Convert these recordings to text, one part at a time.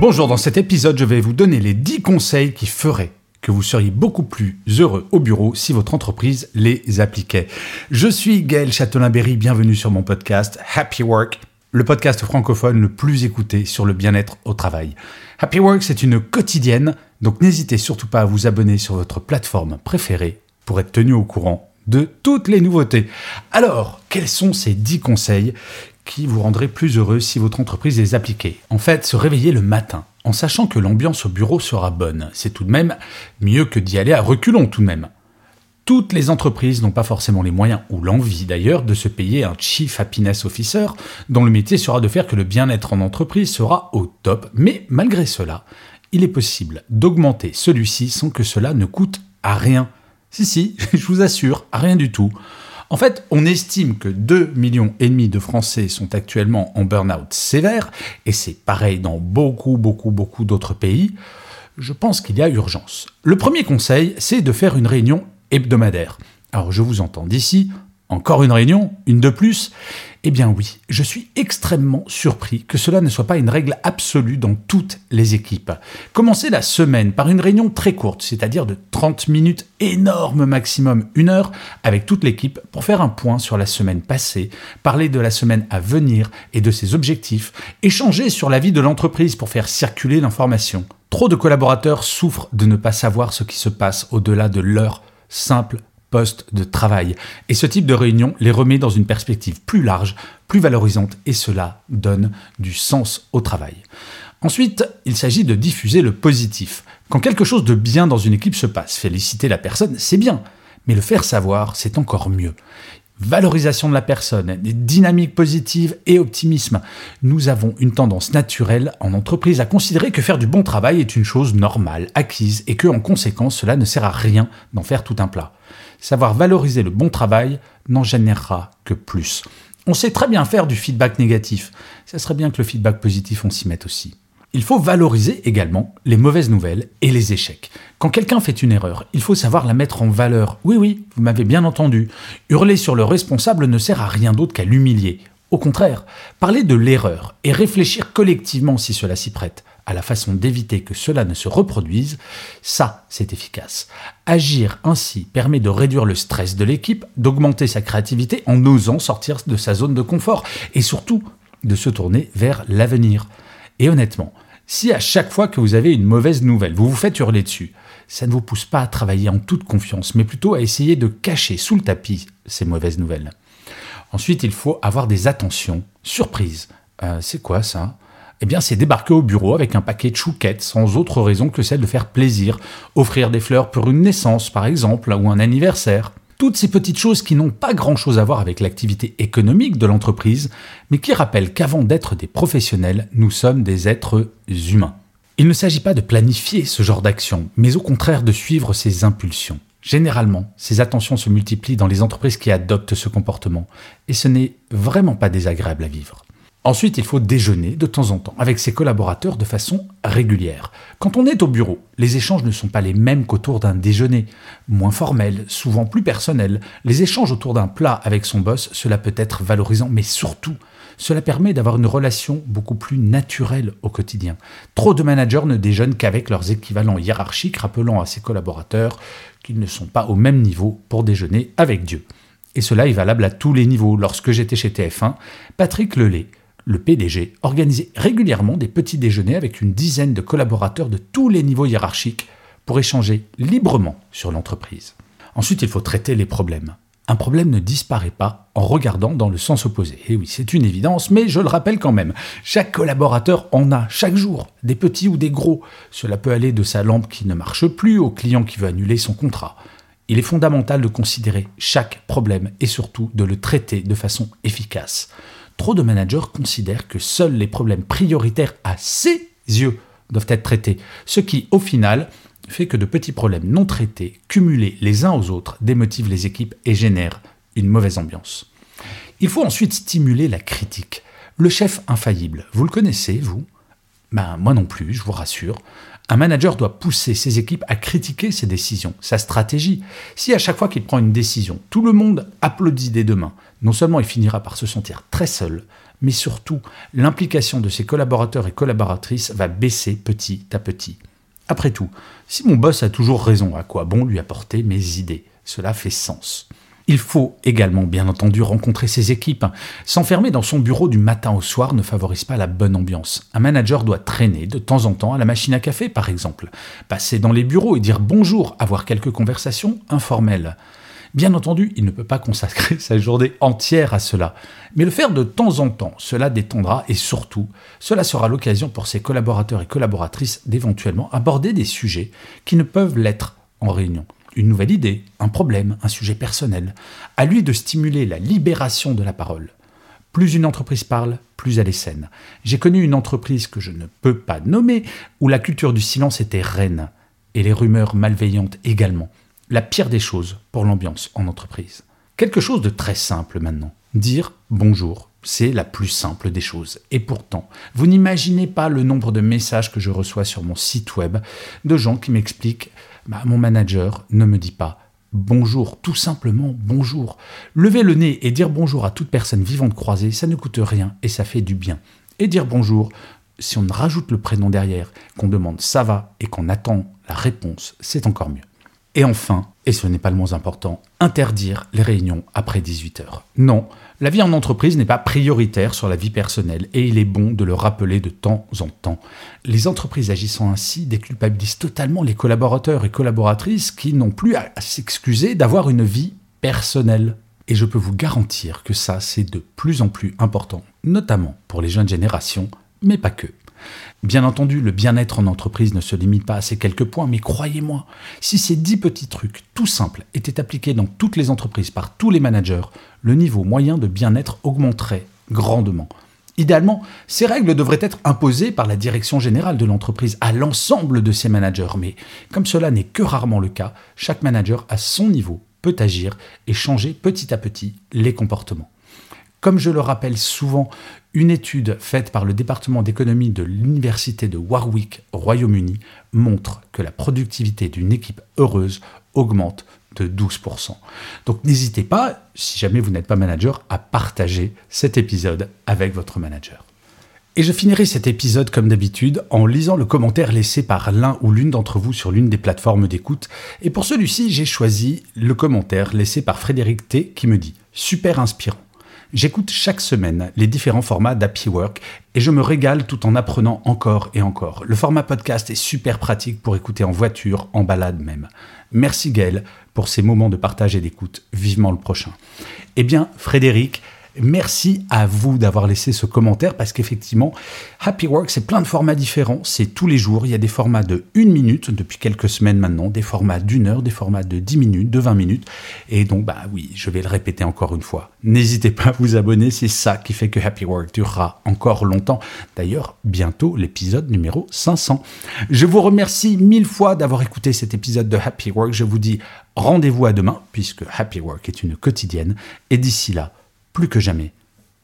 Bonjour, dans cet épisode, je vais vous donner les 10 conseils qui feraient que vous seriez beaucoup plus heureux au bureau si votre entreprise les appliquait. Je suis Gaël Châtelain-Berry, bienvenue sur mon podcast Happy Work, le podcast francophone le plus écouté sur le bien-être au travail. Happy Work, c'est une quotidienne, donc n'hésitez surtout pas à vous abonner sur votre plateforme préférée pour être tenu au courant de toutes les nouveautés. Alors, quels sont ces 10 conseils qui vous rendraient plus heureux si votre entreprise les appliquait En fait, se réveiller le matin en sachant que l'ambiance au bureau sera bonne. C'est tout de même mieux que d'y aller à reculons tout de même. Toutes les entreprises n'ont pas forcément les moyens, ou l'envie d'ailleurs, de se payer un Chief Happiness Officer, dont le métier sera de faire que le bien-être en entreprise sera au top, mais malgré cela, il est possible d'augmenter celui-ci sans que cela ne coûte à rien. Si, si, je vous assure, à rien du tout. En fait, on estime que 2 millions et demi de Français sont actuellement en burn-out sévère, et c'est pareil dans beaucoup, beaucoup, beaucoup d'autres pays. Je pense qu'il y a urgence. Le premier conseil, c'est de faire une réunion hebdomadaire. Alors je vous entends d'ici, encore une réunion, une de plus Eh bien oui, je suis extrêmement surpris que cela ne soit pas une règle absolue dans toutes les équipes. Commencez la semaine par une réunion très courte, c'est-à-dire de 30 minutes, énorme maximum une heure, avec toute l'équipe pour faire un point sur la semaine passée, parler de la semaine à venir et de ses objectifs, échanger sur la vie de l'entreprise pour faire circuler l'information. Trop de collaborateurs souffrent de ne pas savoir ce qui se passe au-delà de leur simple poste de travail. Et ce type de réunion les remet dans une perspective plus large, plus valorisante, et cela donne du sens au travail. Ensuite, il s'agit de diffuser le positif. Quand quelque chose de bien dans une équipe se passe, féliciter la personne, c'est bien, mais le faire savoir, c'est encore mieux. Valorisation de la personne, dynamique positive et optimisme. Nous avons une tendance naturelle en entreprise à considérer que faire du bon travail est une chose normale, acquise, et que en conséquence cela ne sert à rien d'en faire tout un plat. Savoir valoriser le bon travail n'en générera que plus. On sait très bien faire du feedback négatif. Ça serait bien que le feedback positif, on s'y mette aussi. Il faut valoriser également les mauvaises nouvelles et les échecs. Quand quelqu'un fait une erreur, il faut savoir la mettre en valeur. Oui, oui, vous m'avez bien entendu. Hurler sur le responsable ne sert à rien d'autre qu'à l'humilier. Au contraire, parler de l'erreur et réfléchir collectivement si cela s'y prête à la façon d'éviter que cela ne se reproduise, ça, c'est efficace. Agir ainsi permet de réduire le stress de l'équipe, d'augmenter sa créativité en osant sortir de sa zone de confort et surtout de se tourner vers l'avenir. Et honnêtement, si à chaque fois que vous avez une mauvaise nouvelle, vous vous faites hurler dessus, ça ne vous pousse pas à travailler en toute confiance, mais plutôt à essayer de cacher sous le tapis ces mauvaises nouvelles. Ensuite, il faut avoir des attentions surprises. Euh, c'est quoi ça? Eh bien, c'est débarquer au bureau avec un paquet de chouquettes sans autre raison que celle de faire plaisir, offrir des fleurs pour une naissance par exemple, ou un anniversaire toutes ces petites choses qui n'ont pas grand-chose à voir avec l'activité économique de l'entreprise, mais qui rappellent qu'avant d'être des professionnels, nous sommes des êtres humains. Il ne s'agit pas de planifier ce genre d'action, mais au contraire de suivre ses impulsions. Généralement, ces attentions se multiplient dans les entreprises qui adoptent ce comportement, et ce n'est vraiment pas désagréable à vivre. Ensuite, il faut déjeuner de temps en temps avec ses collaborateurs de façon régulière. Quand on est au bureau, les échanges ne sont pas les mêmes qu'autour d'un déjeuner. Moins formel, souvent plus personnel, les échanges autour d'un plat avec son boss, cela peut être valorisant, mais surtout, cela permet d'avoir une relation beaucoup plus naturelle au quotidien. Trop de managers ne déjeunent qu'avec leurs équivalents hiérarchiques, rappelant à ses collaborateurs qu'ils ne sont pas au même niveau pour déjeuner avec Dieu. Et cela est valable à tous les niveaux. Lorsque j'étais chez TF1, Patrick Lelay, le PDG, organisait régulièrement des petits déjeuners avec une dizaine de collaborateurs de tous les niveaux hiérarchiques pour échanger librement sur l'entreprise. Ensuite, il faut traiter les problèmes. Un problème ne disparaît pas en regardant dans le sens opposé. Et oui, c'est une évidence, mais je le rappelle quand même. Chaque collaborateur en a chaque jour, des petits ou des gros. Cela peut aller de sa lampe qui ne marche plus au client qui veut annuler son contrat. Il est fondamental de considérer chaque problème et surtout de le traiter de façon efficace. Trop de managers considèrent que seuls les problèmes prioritaires à ses yeux doivent être traités, ce qui, au final, fait que de petits problèmes non traités, cumulés les uns aux autres, démotivent les équipes et génèrent une mauvaise ambiance. Il faut ensuite stimuler la critique. Le chef infaillible, vous le connaissez, vous? Ben moi non plus, je vous rassure. Un manager doit pousser ses équipes à critiquer ses décisions, sa stratégie. Si à chaque fois qu'il prend une décision, tout le monde applaudit des deux mains, non seulement il finira par se sentir très seul, mais surtout l'implication de ses collaborateurs et collaboratrices va baisser petit à petit. Après tout, si mon boss a toujours raison, à quoi bon lui apporter mes idées? Cela fait sens. Il faut également, bien entendu, rencontrer ses équipes. S'enfermer dans son bureau du matin au soir ne favorise pas la bonne ambiance. Un manager doit traîner de temps en temps à la machine à café, par exemple. Passer dans les bureaux et dire bonjour, avoir quelques conversations informelles. Bien entendu, il ne peut pas consacrer sa journée entière à cela, mais le faire de temps en temps, cela détendra et surtout, cela sera l'occasion pour ses collaborateurs et collaboratrices d'éventuellement aborder des sujets qui ne peuvent l'être en réunion. Une nouvelle idée, un problème, un sujet personnel. À lui de stimuler la libération de la parole. Plus une entreprise parle, plus elle est saine. J'ai connu une entreprise que je ne peux pas nommer où la culture du silence était reine, et les rumeurs malveillantes également la pire des choses pour l'ambiance en entreprise. Quelque chose de très simple maintenant. Dire bonjour, c'est la plus simple des choses. Et pourtant, vous n'imaginez pas le nombre de messages que je reçois sur mon site web de gens qui m'expliquent bah, mon manager ne me dit pas bonjour, tout simplement bonjour. Lever le nez et dire bonjour à toute personne vivante croisée, ça ne coûte rien et ça fait du bien. Et dire bonjour, si on rajoute le prénom derrière, qu'on demande ça va et qu'on attend la réponse, c'est encore mieux. Et enfin, et ce n'est pas le moins important, interdire les réunions après 18 heures. Non, la vie en entreprise n'est pas prioritaire sur la vie personnelle et il est bon de le rappeler de temps en temps. Les entreprises agissant ainsi déculpabilisent totalement les collaborateurs et collaboratrices qui n'ont plus à s'excuser d'avoir une vie personnelle. Et je peux vous garantir que ça, c'est de plus en plus important, notamment pour les jeunes générations, mais pas que. Bien entendu, le bien-être en entreprise ne se limite pas à ces quelques points, mais croyez-moi, si ces dix petits trucs tout simples étaient appliqués dans toutes les entreprises par tous les managers, le niveau moyen de bien-être augmenterait grandement. Idéalement, ces règles devraient être imposées par la direction générale de l'entreprise à l'ensemble de ses managers, mais comme cela n'est que rarement le cas, chaque manager à son niveau peut agir et changer petit à petit les comportements. Comme je le rappelle souvent, une étude faite par le département d'économie de l'Université de Warwick, Royaume-Uni, montre que la productivité d'une équipe heureuse augmente de 12%. Donc n'hésitez pas, si jamais vous n'êtes pas manager, à partager cet épisode avec votre manager. Et je finirai cet épisode comme d'habitude en lisant le commentaire laissé par l'un ou l'une d'entre vous sur l'une des plateformes d'écoute. Et pour celui-ci, j'ai choisi le commentaire laissé par Frédéric T qui me dit Super inspirant. J'écoute chaque semaine les différents formats d'Happy Work et je me régale tout en apprenant encore et encore. Le format podcast est super pratique pour écouter en voiture, en balade même. Merci Gaël pour ces moments de partage et d'écoute. Vivement le prochain. Eh bien, Frédéric, Merci à vous d'avoir laissé ce commentaire parce qu'effectivement, Happy Work, c'est plein de formats différents. C'est tous les jours. Il y a des formats de une minute depuis quelques semaines maintenant, des formats d'une heure, des formats de 10 minutes, de 20 minutes. Et donc, bah oui, je vais le répéter encore une fois. N'hésitez pas à vous abonner. C'est ça qui fait que Happy Work durera encore longtemps. D'ailleurs, bientôt l'épisode numéro 500. Je vous remercie mille fois d'avoir écouté cet épisode de Happy Work. Je vous dis rendez-vous à demain puisque Happy Work est une quotidienne. Et d'ici là, plus que jamais,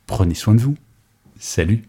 prenez soin de vous. Salut